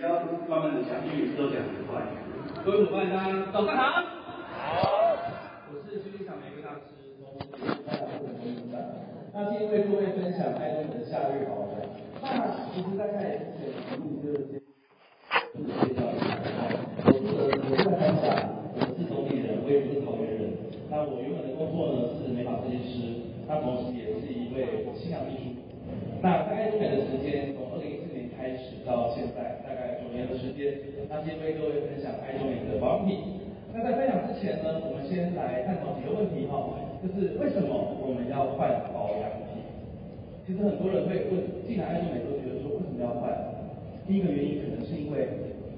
专门的讲英语都讲很快。各位伙伴，大家早上好。好。我是心理小玫瑰大师，同时也是爱多美的董事长。那今天为各位分享爱多美的夏日保养。那其实大概之前节目就是先介绍一下，我是我是在分享，我是中坜人，我也不是桃园人。那我原本的工作呢是美发设计师，那同时也是一位新娘秘书。那在爱多美的时间，从二零一四年开始到现在，大概九年的时间。那先为各位分享爱多美的保养品。那在分享之前呢，我们先探讨几个问题哈，就是为什么我们要换保养品？其实很多人会问，进来爱多美都觉得说，为什么要换？第一个原因可能是因为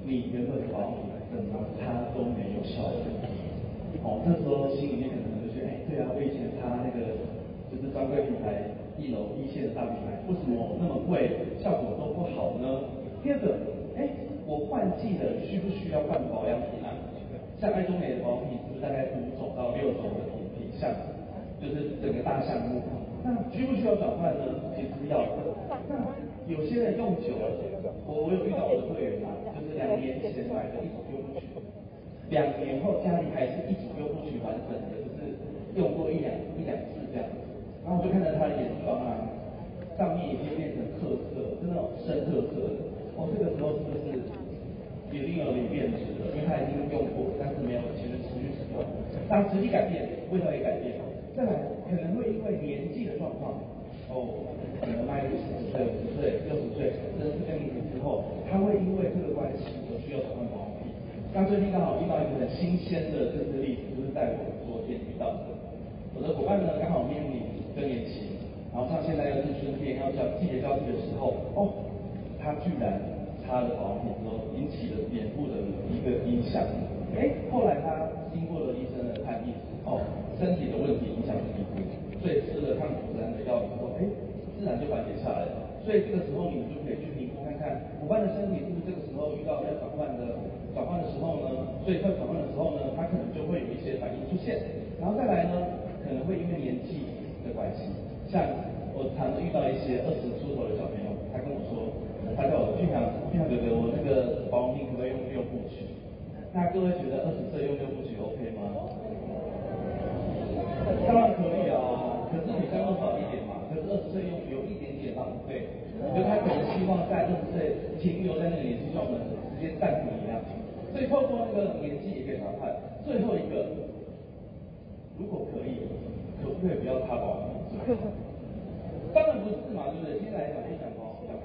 你原本的保养品怎么擦都没有效果。哦，这时候心里面可能就觉得，哎，对啊，我以前擦那个就是专柜品牌。一楼一线的大品牌，为什么那么贵，效果都不好呢？第二个，哎，我换季了，需不需要换保养品啊？像爱多美的保养品，是大概五种到六种的品品项，就是整个大项目。那需不需要转换呢？其实要的。那有些人用久了，我我有遇到我的会员嘛，就是两年前买的一组用不取，两年后家里还是一直用不取完整的，就是用过一两一两次这样。然后我就看到他的眼妆啊，上面已经变成褐色，是那种深褐色的。哦，这个时候是不是一定有点变质了？因为他已经用过，但是没有其实持续使用。当质地改变，味道也改变。再来，可能会因为年纪的状况，哦，可能迈入四十岁、五十岁、六十岁，甚至更年期之后，他会因为这个关系而需要转换保养品。那最近刚好遇到一个很新鲜的这个例子，就是在我昨天遇到的，我的伙伴呢刚好面临。更年期，然后像现在又是春天，要交季节交替的时候，哦，他居然他的保养品之后，引起了脸部的一个影响。哎，后来他经过了医生的判定，哦，身体的问题影响了皮肤，所以吃了抗组胺的药之后，哎，自然就缓解下来了。所以这个时候你们就可以去评估看看，伙伴的身体是不是这个时候遇到要转换的转换的时候呢？所以在转换的时候呢，他可能就会有一些反应出现，然后再来呢，可能会因为年纪。的关系，像我常常遇到一些二十出头的小朋友，他跟我说，他叫我俊强，俊强哥哥，我那个保命可以用六部曲？那各位觉得二十岁用六部曲 OK 吗？当然可以啊，可是比较少一点嘛。可是二十岁用有一点点浪费，我觉得他可能希望在二十岁停留在那个年纪，像我们直接暂停一样。所以透过那个年纪也可以查看。最后一个，如果可以。可不可以不要擦保养品？当然不是嘛，对不对？先来讲一，讲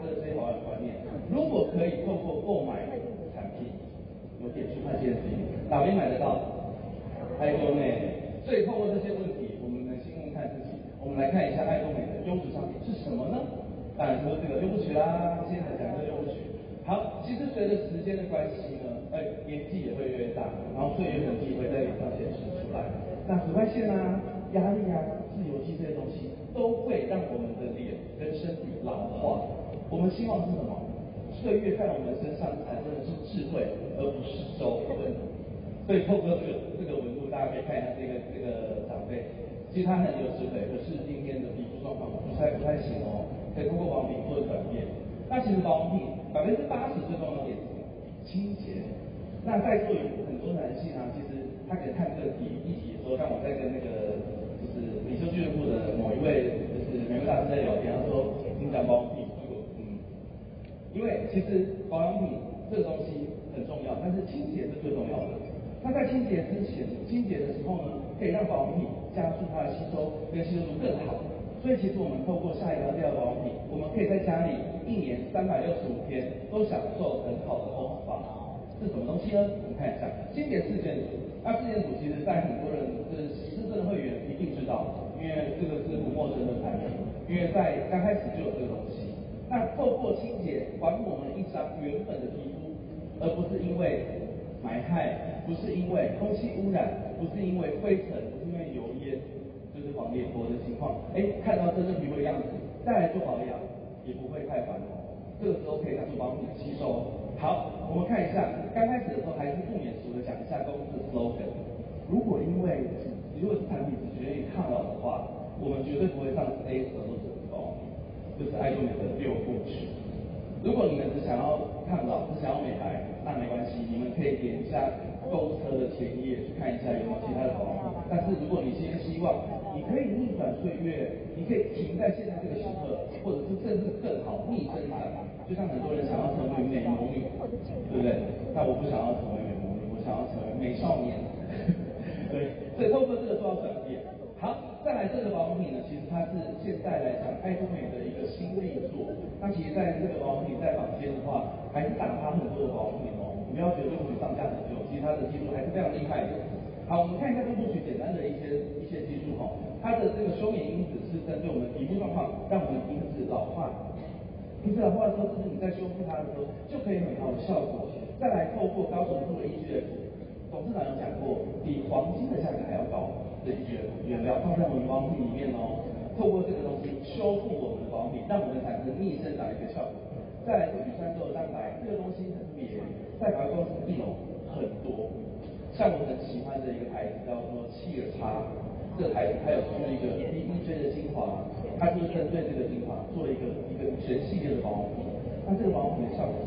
这些保养观念。如果可以透过购买产品，有点数看现金，哪边买得到？爱多美。所以透过这些问题，我们来先问看自己。我们来看一下爱多美的优质商品是什么呢？当然说这个优不起啦，现在讲这个优不取。好，其实随着时间的关系呢，哎，年纪也会越来越大，然后岁月痕迹会在脸上显示出来。那紫外线啊。压力啊，自由基这些东西都会让我们的脸跟身体老化。我们希望是什么？岁月在我们身上产生的是智慧，而不是皱纹。所以透过这个这个纹路，大家可以看一下这个这个长辈，其实他很有智慧，可是今天的皮肤状况不太不太行哦。可以通过保养品做转变。那其实保养品百分之八十最重要的点是清洁。那在座有很多男性啊，其实他可以看这个题一题说，让我在跟那个。就是领袖俱乐部的某一位，就是玫瑰大师在聊天，他说：“你讲保养品，嗯，因为其实保养品这个东西很重要，但是清洁是最重要的。那在清洁之前，清洁的时候呢，可以让保养品加速它的吸收，跟吸收度更好。所以其实我们透过下一个这样保养品，我们可以在家里一年三百六十五天都享受很好的红发。是什么东西呢？我们看一下清洁四件组。那四件组其实在很多人就是。的会员一定知道，因为这个是不陌生的产品，因为在刚开始就有这个东西。那透过清洁，还我们一张原本的皮肤，而不是因为埋害，不是因为空气污染，不是因为灰尘，不是因为油烟，就是黄脸婆的情况。哎，看到真正皮肤的样子，再来做保养，也不会太烦哦。这个时候可以拿出保养品吸收。好，我们看一下，刚开始的时候还是不免俗的讲一下公司的 slogan。如果因为如果是产品只决定抗老的话，我们绝对不会上 A 十二的保养品，就是爱多美的六部曲。如果你们只想要抗老，只想要美白，那没关系，你们可以点一下购车的前一页去看一下有没有其他的保养品。但是如果你今天希望你可以逆转岁月，你可以停在现在这个时刻，或者是甚至更好逆生长，就像很多人想要成为美魔女，对不对？但我不想要成为美魔女，我想要成为美少年。对，所以透过这个做到转变。好，再来这个保养品呢，其实它是现在来讲爱多美的一个新力作。那其实在这个保养品在坊间的话，还是打趴很多的保养品哦。我们要觉得六部曲上架很久，其实它的技术还是非常厉害的。好，我们看一下这部曲简单的一些一些技术哈。它的这个休眠因子是针对我们皮肤状况，让我们皮肤老化。皮肤老化的时候，是不是你在修复它的时候就可以很好的效果？再来透过高纯度的 EGF。董事长有讲过，比黄金的价格还要高的一些原料放在我们保养品里面哦，透过这个东西修复我们的保养品，让我们产生逆生长的一个效果。再来是乳酸豆蛋白，这个东西很特别，在百货公司里有很多。像我很喜欢的一个牌子叫做企鹅叉，这个牌子它有出一个 DEJ 的精华，它就是针对这个精华做了一个一个全系列的保养品。那这个保养品的效果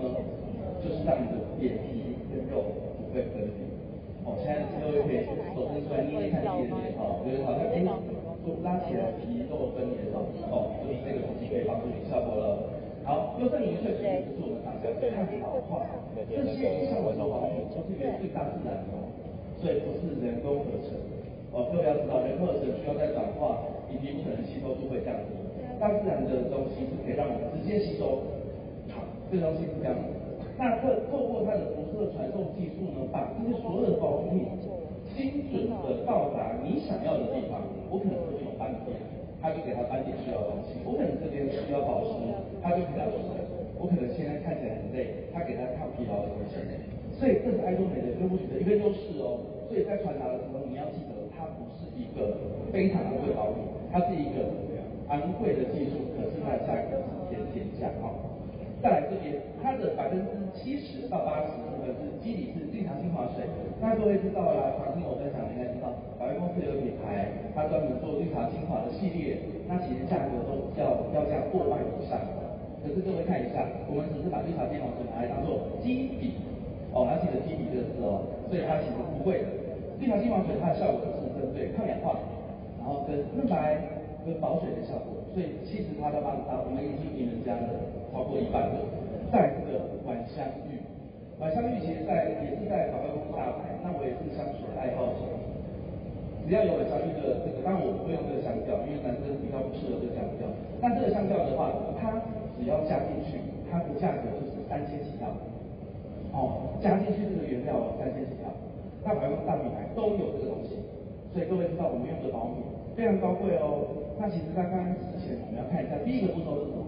呢？就是让你的脸皮跟肉不。会分离哦，现在各位可以手伸出来捏捏看自己的脸哦，觉得好像哎，就拉起来皮肉分离了哦，就是这个东西可以帮助你效果了。好，优胜肽萃取就是我们讲的抗老化，这些以上的保养品都是源自大自然的，所以不是人工合成。哦，各位要知道，人工合成需要再转化，以及不可能吸收度会降低。大自然的东西是可以让我们直接吸收，好，这东西是这样的。那透透过它的辐射传送技术呢，把这些所有的保养品精准的到达你想要的地方。我可能这边有斑点，它就给它斑点需要的东西；我可能这边需要保湿，他就给它保湿；我可能现在看起来很累，他给他抗疲劳的东西。所以这是爱多美的六部曲的一个优势哦。所以在传达的时候，你要记得，它不是一个非常昂贵的保养品，它是一个昂贵的技术，可是它的价格是天天价哦。再来这边，它的百分之七十到八十部分是基底是绿茶精华水。那各位知道啦，常听我分享，应该知道，百威公司有个品牌，它专门做绿茶精华的系列，那其实价格都要要价过万以上。可是各位看一下，我们只是把绿茶精华水拿来当做基底，哦，要记得基底这个字哦，所以它其实不会的。绿茶精华水它的效果是针对抗氧化，然后跟嫩白跟保水的。效果，所以其实它的八十八，我们已经赢人家了。超过一半的，再这个晚香玉，晚香玉其实在也是在广告公司大牌，那我也是香水爱好者，只要有晚香玉的这个，当然我不会用这个香调，因为男生比较不适合这个香调。但这个香调的话，它只要加进去，它的价格就是三千起跳。哦，加进去这个原料三千起跳，那百货大品牌都有这个东西，所以各位知道我们用的保养品非常高贵哦。那其实在刚刚之前，我们要看一下第一个步骤是什么？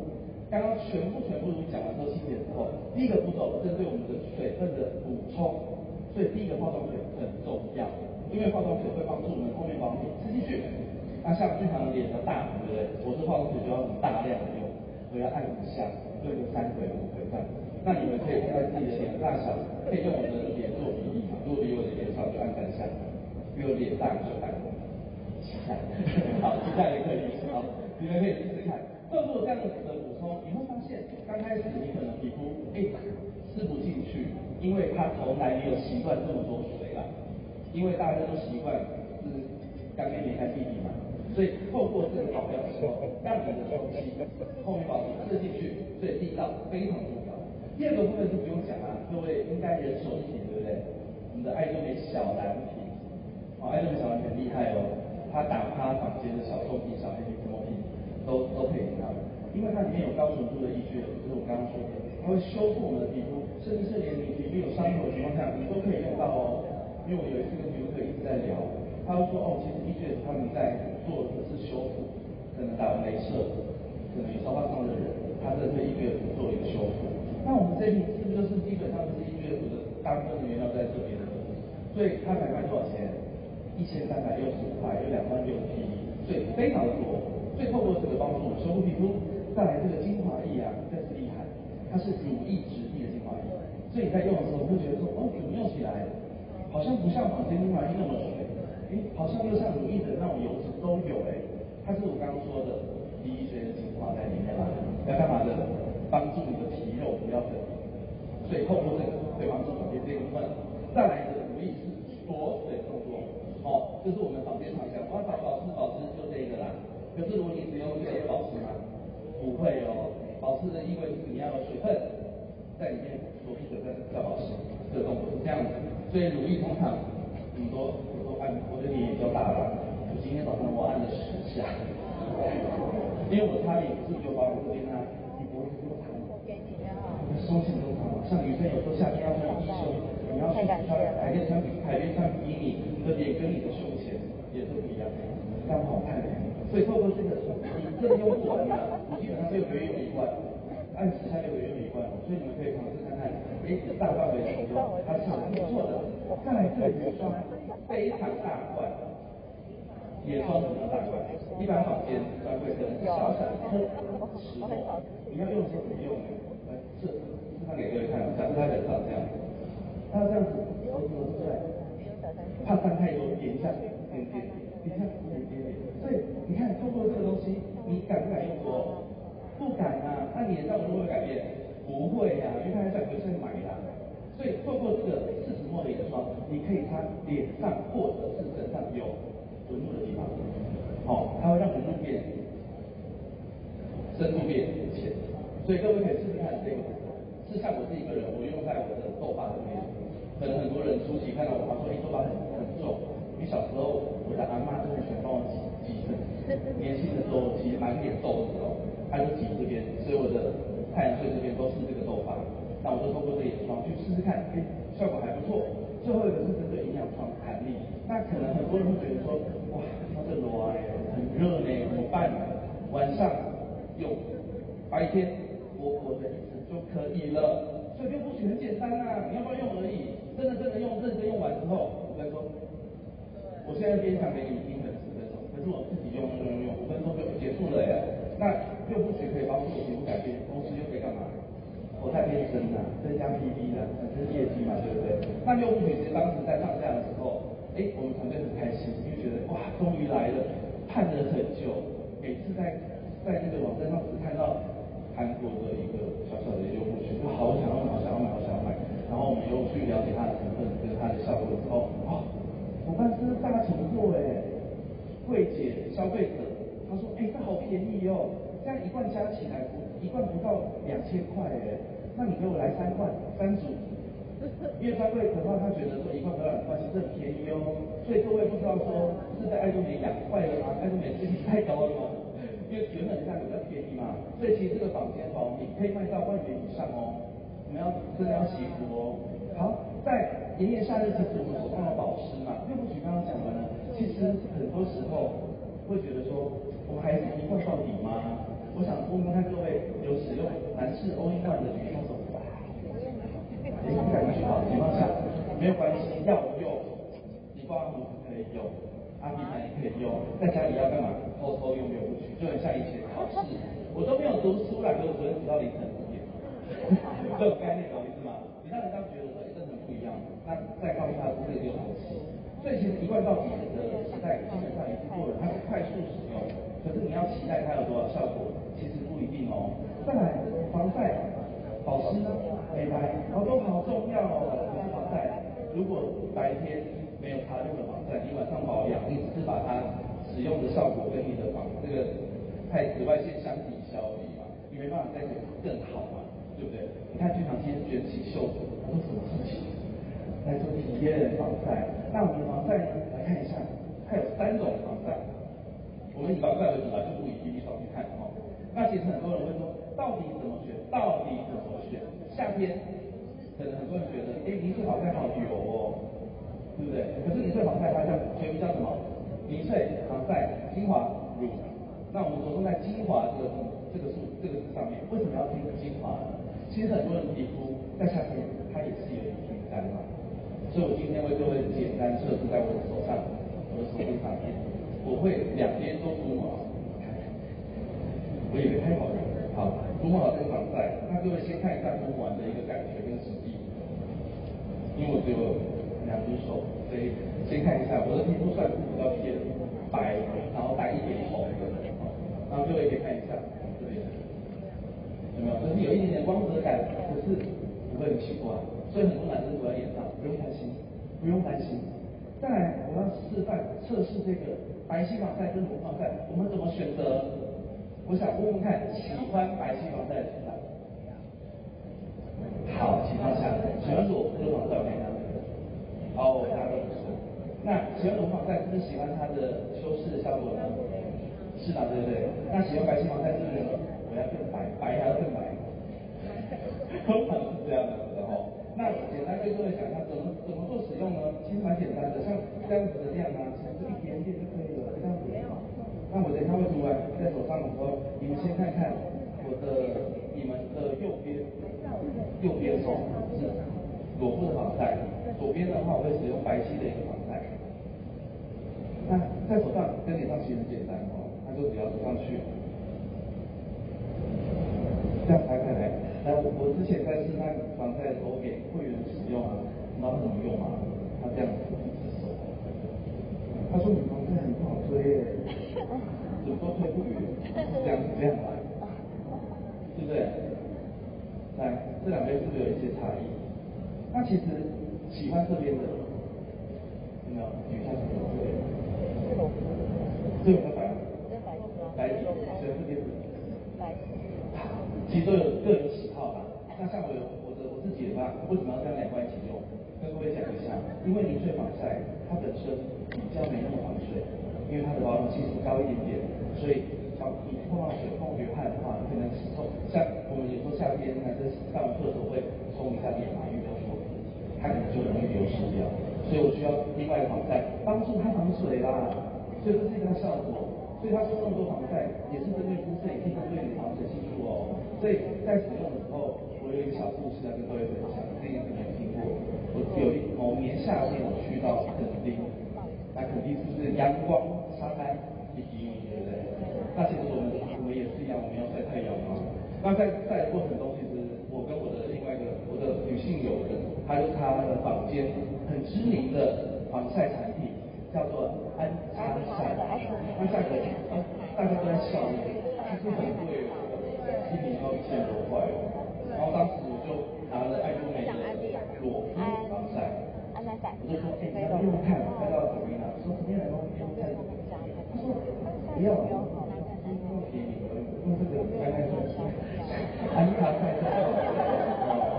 刚刚全部全部都讲完之后清洁之后，第一个步骤针对我们的水分的补充，所以第一个化妆水很重要，因为化妆水会帮助我们后面保养品吃进去。那像正常脸的大，对不对？我这化妆水就要很大量的，我要按一下，用个三回五回这样。那你们可以看看自己的脸大小，可以用我的脸做比例嘛？如果比我的脸小，就按三下；比我脸大就按七下。好，七下也可以，好，你们可以试试看。透过这样子的补充，你会发现，刚开始你可能皮肤哎吃不进去，因为它从来没有习惯这么多水啦，因为大家都习惯是干妹妹干弟弟嘛，所以透过这个保镖的时候，让你的东西后面保湿进去，所以力道非常重要。第二个部分就不用讲啊，各位应该人手一瓶，对不对？我们的爱多美小蓝瓶，哦，爱多美小蓝瓶很厉害哦，它打趴房间的小棕瓶、小黑瓶、什么瓶。都都可以用它，因为它里面有高纯度的 EGF，就是我刚刚说的，它会修复我们的皮肤，甚至是连你皮肤有伤口的情况下，你都可以用到哦。因为我有一次跟皮肤科一直在聊，他会说哦，其实 EGF 他们在做的是修复，可能打完雷射，可能有烧伤的人，他在对 EGF 做一个修复。那我们这瓶是不是就是基本上是 EGF 的大部分的原料在这边的？所以它才卖多少钱？一千三百六十五块，有两万六的 PV，所以非常的多。最透过这个帮助修复皮肤，带来这个精华液啊，更是厉害，它是乳液质地的精华液，所以在用的时候会觉得说，哦，怎么用起来好像不像坊间精华液那么水，哎，好像又像乳液的那种油脂都有哎，它是我刚刚说的 DEJ 的精华在里面啦，要干嘛的？帮助你的整理，所以透过这个可以帮助转变这一部分。再来的如意是锁水动作，哦，这、就是我们坊间常讲，我要找保湿保湿就这个啦。可是如果你使用这些保湿吗？不会哦，保湿的意味是你要有水分在里面锁住水分叫保湿，这个动作是这样子。所以乳液通常很多我，的脸比较大了，我今天早上我按了十下，因为我擦脸是有保养这边啊。胸型都长，像女生有时候夏天要穿低胸，你要去穿海边穿海边穿比基尼，你的脸跟你的胸前也是不一样的，这样好看。所以透过这个，你这个用不完的，你基本上六个月用一罐，按时下六个月用一罐，所以你们可以尝试看看，哎，大范围使用，它是很不错的。再来这个眼霜，非常大罐，眼霜怎么大罐？一般坊间专柜的。小小颗石头，你要用的。时候怎么用呢？是，示范给各位看，假设他人长这样，他这样子，手指头出来，怕散太多，点一下，点点点，点，点点点。所以你看，透过这个东西，你敢不敢用多？不敢啊。那你的。造型会不会改变？不会呀、啊，因为他还在回去买的。所以透过这个四指墨的眼霜，你可以擦脸上或者是身上有纹路的地方，好，它会让纹路变深度变浅。所以各位可以试试看这个，是像我自己一个人，我用在我的痘疤这边。可能很多人初期看到我，他说：“哎，痘疤很很重。”因为小时候我的阿嬷就很喜欢帮我挤挤粉，年轻的时候挤满脸痘的时候，他就挤这边，所以我的太阳穴这边都是这个痘疤。那我就透过这眼霜去试试看，哎，效果还不错。最后一个是针对营养霜的弹力。那可能很多人会觉得说：“哇，它这热哎，很热呢，怎么办？”晚上用，白天。我我的一层就可以了，所以用不许很简单啊，你要不要用而已。真的真的用，认真用完之后，我跟你说，我现在边讲给你们听的十分钟，可是我自己用用用用，五分钟就结束了耶。那用不许可以帮助我皮肤改变，同时又可以干嘛？活态变深呐，增加 PV 呢，产生业绩嘛，对不对？那用不许其实当时在上架的时候，哎，我们团队很开心，因为觉得哇，终于来了，盼了很久，每次在在那个网站上只看到。韩国的一个小小的优步曲，就好想要买，好想要买，好想要买。然后我们又去了解它的成分跟它的效果之后，哦，伙伴是大成货哎，柜姐消费者，他说哎，这好便宜哦，这样一罐加起来不一罐不到两千块哎，那你给我来三罐三组，因为专柜的话，他觉得说一罐不到两块其实很便宜哦，所以各位不知道说是在爱多美养坏了吗？爱多美利率太高了吗？因为原本的价格比较便宜嘛，所以其实这个房间保养可以卖到万元以上哦。我们要真的要惜福哦。好，在炎炎夏日，其实我们手上的保湿嘛，又不许刚刚讲完了。其实很多时候会觉得说，我们还是一罐到底吗？我想问问看各位，有使用男士 All in One 的举手手吧？哎，不敢举的，情况下没有关系，要用，你刮胡子可以用。阿迪牌也可以用，在家里要干嘛？偷偷用用不去，就很像以前考试，我都没有读书啦，可是我昨天读到凌晨五点，这种概念懂意思吗？你让人家觉得说，哎，这很不一样，那再告诉他说，这个就好吃。所以其实一贯到底的时代基本上已经过了，它是快速使用，可是你要期待它有多少效果，其实不一定哦。再来，防晒、保湿、美白，哦，都好重要哦。可是防晒，如果白天。没有擦任何防晒，你晚上保养，你只是把它使用的效果跟你的防这个太紫外线相抵消而已嘛，你没办法再更好嘛，对不对？你看剧场今天卷起袖子，他说什么事情？来做体验防晒。那我们的防晒呢？来看一下，它有三种防晒。我们以防晒为主啦，就不以体力上去看哈。那其实很多人会说，到底怎么选？到底怎么选？夏天可能很多人觉得，哎，凝萃防晒好油哦。对不对？可是凝萃防晒它叫全名叫什么？凝萃防晒精华乳。那我们着重在精华这个，这个数这个上面，为什么要听精华呢？其实很多人皮肤在夏天它也是有点敏感嘛。所以我今天为各位简单测试在我的手上，我的手臂上面，我会两边都涂抹。我以为太好了，好，涂抹好这个防晒。那各位先看一下涂抹完的一个感觉跟实际，因为我只有。两只手，所以先看一下我的皮肤算是比较偏白，然后带一点红的，然后各位可以看一下这边有没有有没有？就是有一点点光泽感，可是不会很奇怪。所以很多男生涂在脸上，不用担心，不用担心。再来，我要示范测试这个白皙防晒跟乳防晒，我们怎么选择？我想问问看，喜欢白皙防晒的请看。好，请放下。喜欢乳乳防晒我看一下。好，大家都不错。那喜欢乳防晒是不是喜欢它的修饰效果呢？是吗？对不对？那喜欢白皙防晒是不是我要更白，白还要更白？通常是这样的。那简单跟各位讲一下，怎么怎么做使用呢？其实蛮简单的，像这样子的量啊，其实一点点，那我等一下会涂完在手上的时候，你们先看看我的，你们的右边，右边手是裸部的防晒，左边的话我会使用白皙的一个防晒。那在手上跟脸上其实很简单哦，那就只要涂上去，这样拍开来。来，我我之前在示范防晒的时候给会员使用啊，你知道怎么用吗？他这样子一只手，他说你防晒很不好推耶，怎么都推不匀，这样子这样来，对不对？来，这两边是不是有一些差异？那其实喜欢这边的，有没有？举一下手，这边，这边白，白底，喜欢这边的，白，其实都有各有喜好吧。那像我有我的我自己的话，为什么要这样两块一起用？跟各位讲一下，因为凝萃防晒它本身比较没那么防水，因为它的保养系数高一点点，所以像你碰到水碰流汗的话，你可能冲像我们有时候夏天男生上完厕所会冲一下脸嘛，因为比较舒服，它可能就容易流失掉，所以我需要另外一个防晒帮助它防水啦，所以这是一个效果。所以他说这么多防晒也是针对肤色，也是针对你防水系数哦，所以在使用的时候。我有一个小故事要跟各位分享，这个可能没听过。我有一某年夏天，我去到垦丁，那垦丁是不是阳光，那其实我们我们也是一样，我们要晒太阳嘛。那在晒的过程中，其实我跟我的另外一个我的女性友人，她就是她的房间很知名的防晒产品，叫做安擦晒。那价格啊，大家都在笑，其实很贵哦，一瓶要一千多块哦。然后当时我就拿了爱多美的裸肤防晒，我就说，哎，你要不要看？看到怎么样？说今天来帮我用看。他说不用便宜，用这个刚刚说的安擦晒就好了。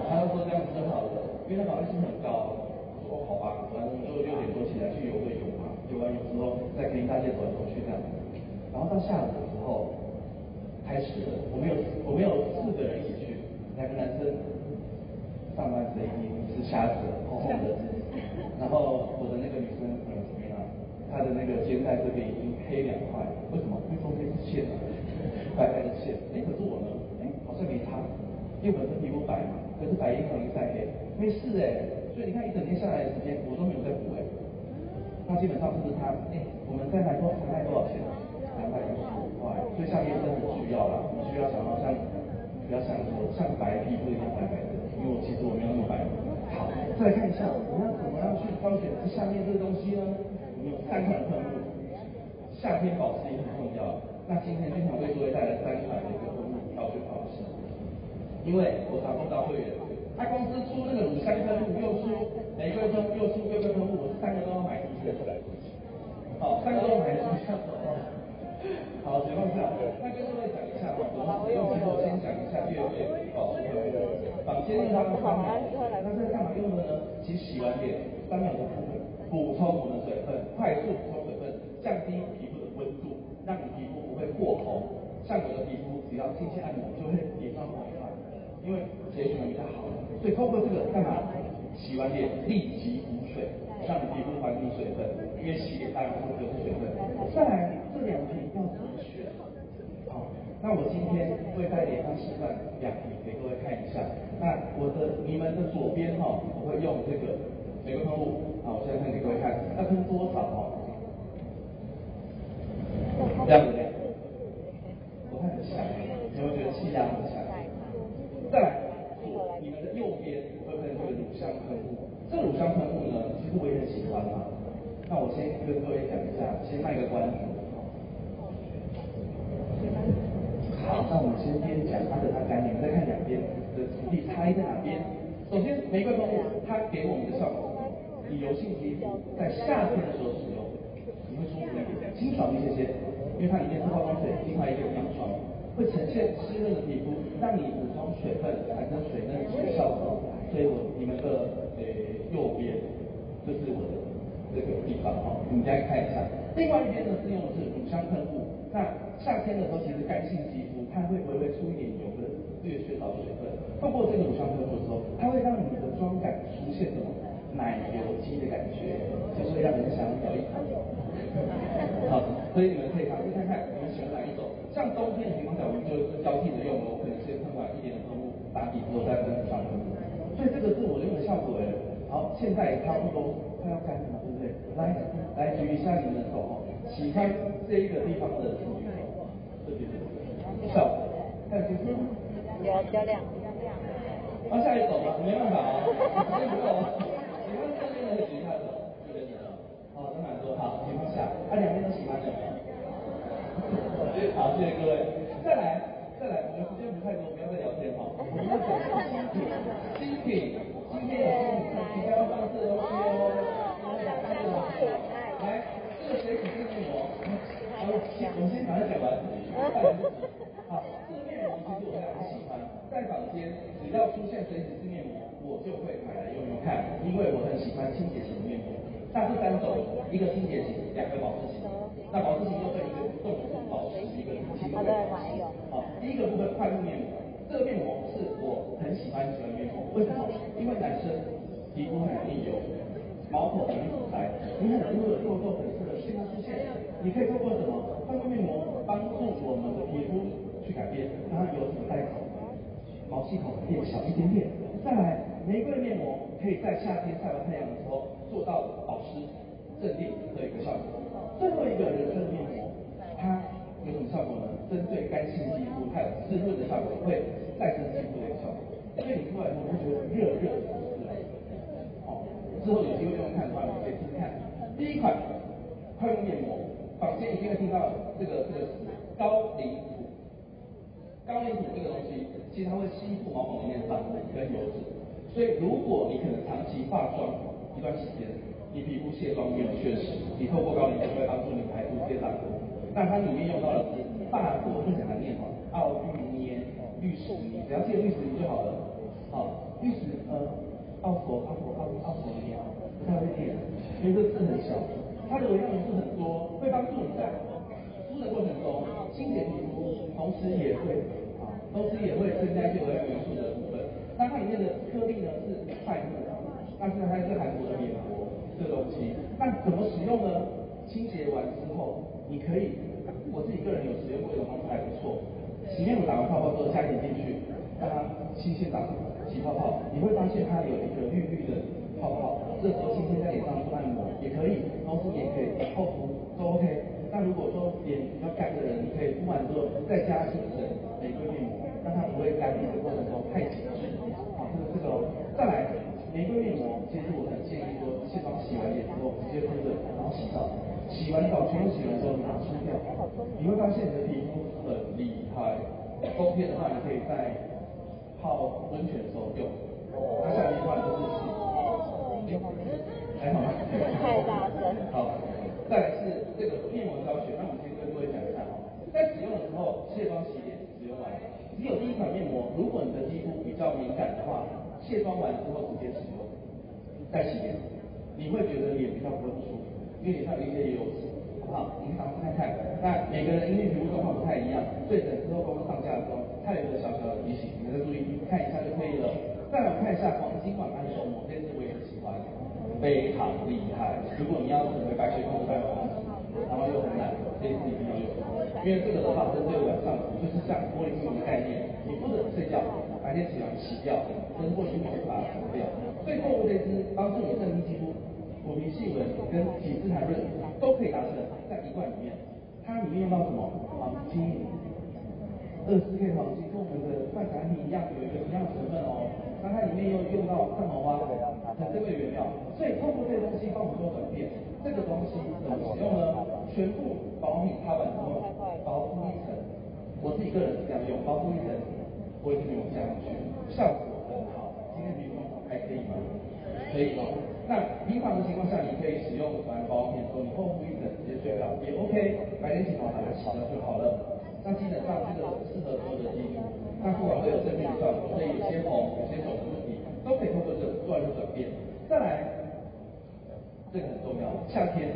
他就说这样子就好了，因为它防晒性很高。我说，好吧，反正就六点多起来去游个泳嘛，游完泳之后再跟大家走来走去这样。然后到下午的时候开始了，我们有我们有四个人一起去。两个男生上半身已经是瞎子了，红红的，然后我的那个女生朋友怎么样？她的那个肩带这边已经黑两块，为什么？因为中间是线啊，白白的线。哎，可是我呢？哎，好像没差，因为本身皮肤白嘛，可是白衣服容易晒黑，没事哎。所以你看一整天下来的时间，我都没有在补哎。那基本上是不是他？哎，我们再买多，才卖多少钱？两百五十五块。所以夏天真的很需要啦，需要想要像。不要想说像白皮肤一样白白的，因为我其实我没有那么白。好，再来看一下，我们要怎么样去挑选这下面这个东西呢？我们有三款喷雾，夏天保湿也很重要。那今天经常为各位带来三款的一个喷雾挑选方式，因为我常碰到会员，他公司出那个乳香喷雾，又出玫瑰喷雾，又出优格喷雾，我三个都要买出去的。好，三个都买出去。好，解放下。那跟各位讲一下哈，怎么使用？其实我先讲一下月桂保湿喷雾。坊间用它的方法，那这是干嘛用的呢？其实洗完脸，当然有补充我们的水分，快速补充水分，降低皮肤的温度，让你皮肤。像我的皮肤，只要轻轻按摩就会脸上红一块，因为血循环比较好。所以透过这个干嘛？洗完脸立即补水，让你皮肤还你水分，因为洗脸当然会流失水分。再来。这两瓶要怎么选？好，那我今天会在脸上示范两瓶给各位看一下。那我的你们的左边哈，我会用这个玫瑰喷雾。好，我现在看给各位看，要喷多少哈？这样子的，我看很强，有没有觉得气压很强？再来，你们的右边会喷这个乳香喷雾。这乳香喷雾呢，其实我也很喜欢嘛。那我先跟各位讲一下，先卖个关子。好，那我们先边讲它的它概念，再看一体差异在哪边？首先，玫瑰喷雾它给我们的效果，你油性肌肤在夏天的时候使用，你会舒服一点，清爽一些些，因为它里面是化妆水，另外一个氧霜，会呈现湿润的皮肤，让你补充水分，产生水嫩的效果。所以我你们的诶右边就是我的这个地方哈，你们大家看一下。另外一边呢是用的是乳香喷雾，那夏天的时候其实干性肌肤它会微微出一点油的，略缺少水分，透过这个乳香喷雾的时候，它会让你的妆感出现什么奶油肌的感觉，就会让人想要咬一口。好，所以你们可以尝试看看，你们喜欢哪一种？像冬天的情况下，我们就交替着用，我可能先喷完一点的喷雾打底之后再喷上喷雾。所以这个是我用的效果哎。好，现在也差不多快要干了嘛，对不对？来来举一下你们的手哦，喜欢这一个地方的手，这边的效果，看清楚吗？有较亮，往下一走吧，没办法啊，时间不够啊。喜欢这边的举一下手，这边的，好，都蛮多，好，情况下，啊两边都喜欢的。好，谢。谢各位。再来，再来，我们时间不太多，不要再聊天哈。我们要讲新品，新品，今天有新品，即将要上市的东西哦。来，这个水洗式面膜，好，我先我先把它讲完。好，这个面膜其实我还很喜欢，在坊间只要出现水洗式面膜，我就会买来用用看，因为我很喜欢清洁型的面膜。那这三种，一个清洁型，两个保湿型。那保湿型又分一个重度保湿，一个轻度保湿。好，第一个部分快速面膜，这个面膜是我很喜欢喜欢面膜，为什么？因为男生皮肤很容易油，毛孔很堵塞，你很多的痘痘、粉刺的现象出现，你可以透过什么？快速面膜帮助我们的皮肤。去改变，让它油脂带走，毛细孔变小一点点。再来，玫瑰面膜可以在夏天晒完太阳的时候做到保湿、镇定的一个效果。最后一个人参面膜，它有什么效果呢？针对干性肌肤，它有滋润的效果，会再生肌肤的一个效果。所以你出来之后会觉得热热的，好，之后有机会用看的话，你可以试试看。第一款快用面膜，坊间一定会听到这个这个词高灵。高岭土这个东西，其实它会吸附毛孔里面的脏污跟油脂，所以如果你可能长期化妆一段时间，你皮肤卸妆没有确实，你透过高灵吐会帮助你排出这些脏污。那它里面用到的是法国，不讲它念哈，奥玉粘绿石泥，只要记得绿石泥就好了。好，绿石呃，奥佛奥佛奥奥佛泥啊，不太会念，因为这字很小，它的微量元素很多，会帮助你在敷的过程中清洁皮肤。同时也会啊，同时也会增加一些微量元素的部分。那它里面的颗粒呢是快木，但是它是韩国的棉膜这个东西。那怎么使用呢？清洁完之后，你可以，我自己个人有使用过，有方法还不错。洗面乳打完泡泡之后加一点进去，让它新鲜打起泡泡，你会发现它有一个绿绿的泡泡。这时候轻轻在脸上做按摩也可以，同时也可以厚敷都 OK。那如果说脸比较干的人，你可以敷完之后再加一层玫瑰面膜，让它不会干的过程中太紧致。好，这个这个再来玫瑰面膜，其实我很建议说卸妆洗完脸之后直接敷着，洗完澡全部洗完之后拿出掉，你会发现你的皮肤很厉害。冬天的话，你可以在泡温泉的时候用，那夏天的话就是洗。还好吗？太大声。好。再来是这个面膜教学，那我们先跟各位讲一下哈，在使用的时候，卸妆洗脸使用完，只有第一款面膜，如果你的肌肤比较敏感的话，卸妆完之后直接使用，再洗脸，你会觉得脸比较不会不舒服，因为脸上有一些油脂，好不好？你们尝试看看。那每个人因为皮肤状况不太一样，所以等之后公司上架的时候，它有一个小小的提醒，你们再注意看一下就可以了。再来看一下黄金晚安手膜，这次我也很喜欢。非常厉害！如果你要成为白雪公主代表，然后又很懒，这一次一定要用，因为这个的话针对晚上，就是像玻璃心的概念，你不能睡觉，白天起来洗掉，跟玻璃心会把它除掉。所以透过这支帮助你镇定肌肤、抚平细纹跟紧致弹润都可以达成，在一罐里面，它里面用到什么？黄金，二十四 K 黄金，跟我们的半产品一样，有一个一样成分哦。那它里面又用到汉毛花很珍贵原料，所以透过这个东西帮我们做转变。这个东西怎么使用呢？全部保养品擦完之后，薄敷一层。我自己个人是这样用，薄敷一层，我已经没有加上去，效果很去用，还可以吗？可以吗。那平常的情况下，你可以使用完保养品之后，你后敷一层直接睡觉也 OK，白天起床把它洗了就好了。那基本上这个适合所有的肌肤，那不管会有正面的效果，所以有些红、有些肿的问题，都可以透过这个做一个转变。再来，这个很重要，夏天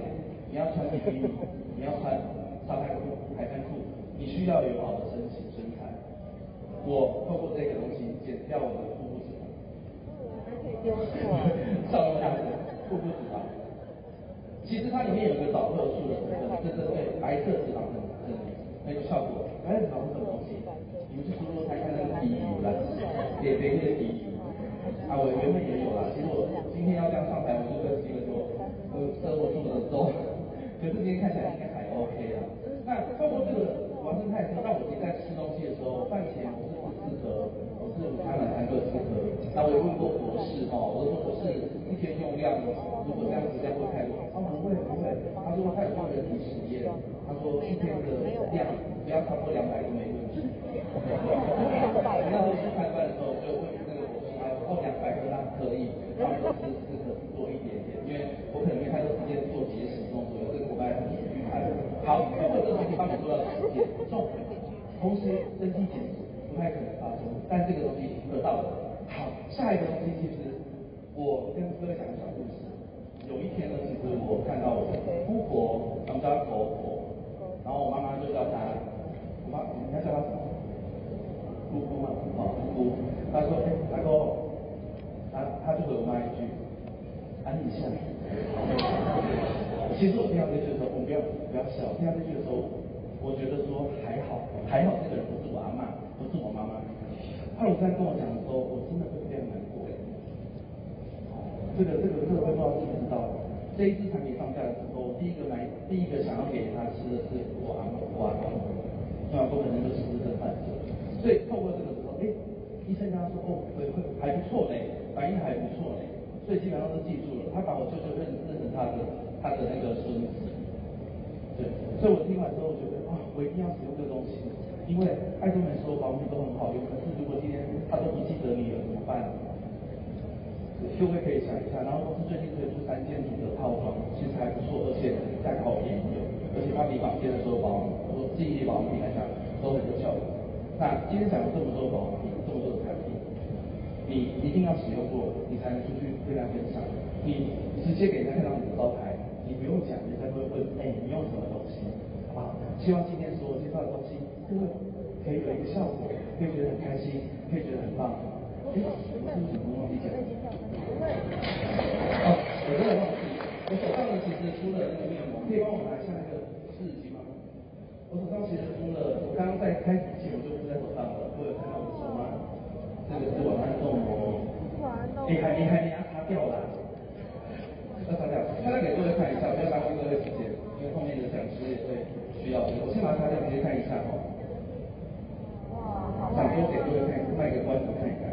你要穿比基尼，你要穿沙滩裤、海滩裤，你需要有好的身形身材。我透过这个东西减掉我的腹部脂肪。丢错。少用下的腹部脂肪。其实它里面有个导热素的成分，这是对白色脂肪很很很有效果。白色脂肪是什么东西？你们去说说看，看那个底油啦，点点那个底油。啊，我原本也有啦。其实我今天要这样上台，我就跟几个说，我生活这么的重，可是今天看起来应该还 OK 啊。那透过这个完胜肽之后，让我自己在吃东西的时候，饭适合，我是午餐晚餐各适合。那我问过博士哈，我说博士一天用量，如果这样子这样会太多？他说不会不会，他说他有做人体实验，他说一天的量不要超过两百就没问题。那时候去开饭的时候就问那个博士，他说哦两百克他可以，他说是适合多一点点，因为我可能没太多时间做节食动作，这个伙伴很厉害。好，通过这个东西帮你做到减重，同时增肌减脂不太可能发生，但这个东西得到了。好，下一个东西其实我跟各位讲个小故事。有一天呢，其实我看到我姑婆，他们家婆婆，然后我妈妈就叫她，我妈，你要叫她什么？姑姑嘛，哦，姑姑。她说，哎，大哥，她她就回我妈一句，安静一下。其实我听到这句的时候，我不要不要笑。听到这句的时候，我觉得说还好，还好这个人不是我阿嬷，不是我妈妈。他有在跟我讲的时候，我真。这个这个这个会不知道知不知道？这一支产品上架的时候，第一个买第一个想要给他吃的是我阿嬷，我阿公，我阿公可能就是失智症患者。所以透过这个时候，哎，医生跟他说，哦，会会还不错嘞，反应还不错嘞。所以基本上都记住了，他把我舅舅认认成他的他的那个孙子。对，所以我听完之后，我觉得啊，我一定要使用这个东西。因为爱多美说保养品都很好用，可是如果今天他都不记得你了怎么办？各位可以想一下，然后公司最近推出三件组的套装，其实还不错，而且价格好便宜，而且它比坊间的所有保养品，或记忆力保养品来讲都很有效果。那今天讲了这么多保养品，这么多的产品，你一定要使用过，你才能出去跟大家分享。你直接给人家看到你的招牌，你不用讲，人家会问，哎，你用什么东西？好不好？希望今天所有介绍的东西。各位可以有一个效果，可以觉得很开心，可以觉得很棒。哎，我是不是什么忘记讲？哦，我真的忘记，我手上呢其实出了那个面膜，可以帮我拿下那个湿纸巾吗？我手上其实出了，我刚刚在开始前我就敷在手上了，各位有看到我的手吗？这个是晚安冻膜，你还你还你要擦掉了，要擦掉，擦掉给各位看一下，不要浪费各位时间，因为后面的讲师也会需要。我先把它擦掉，直接看一下哦。想多给各位看，卖个关子看一看。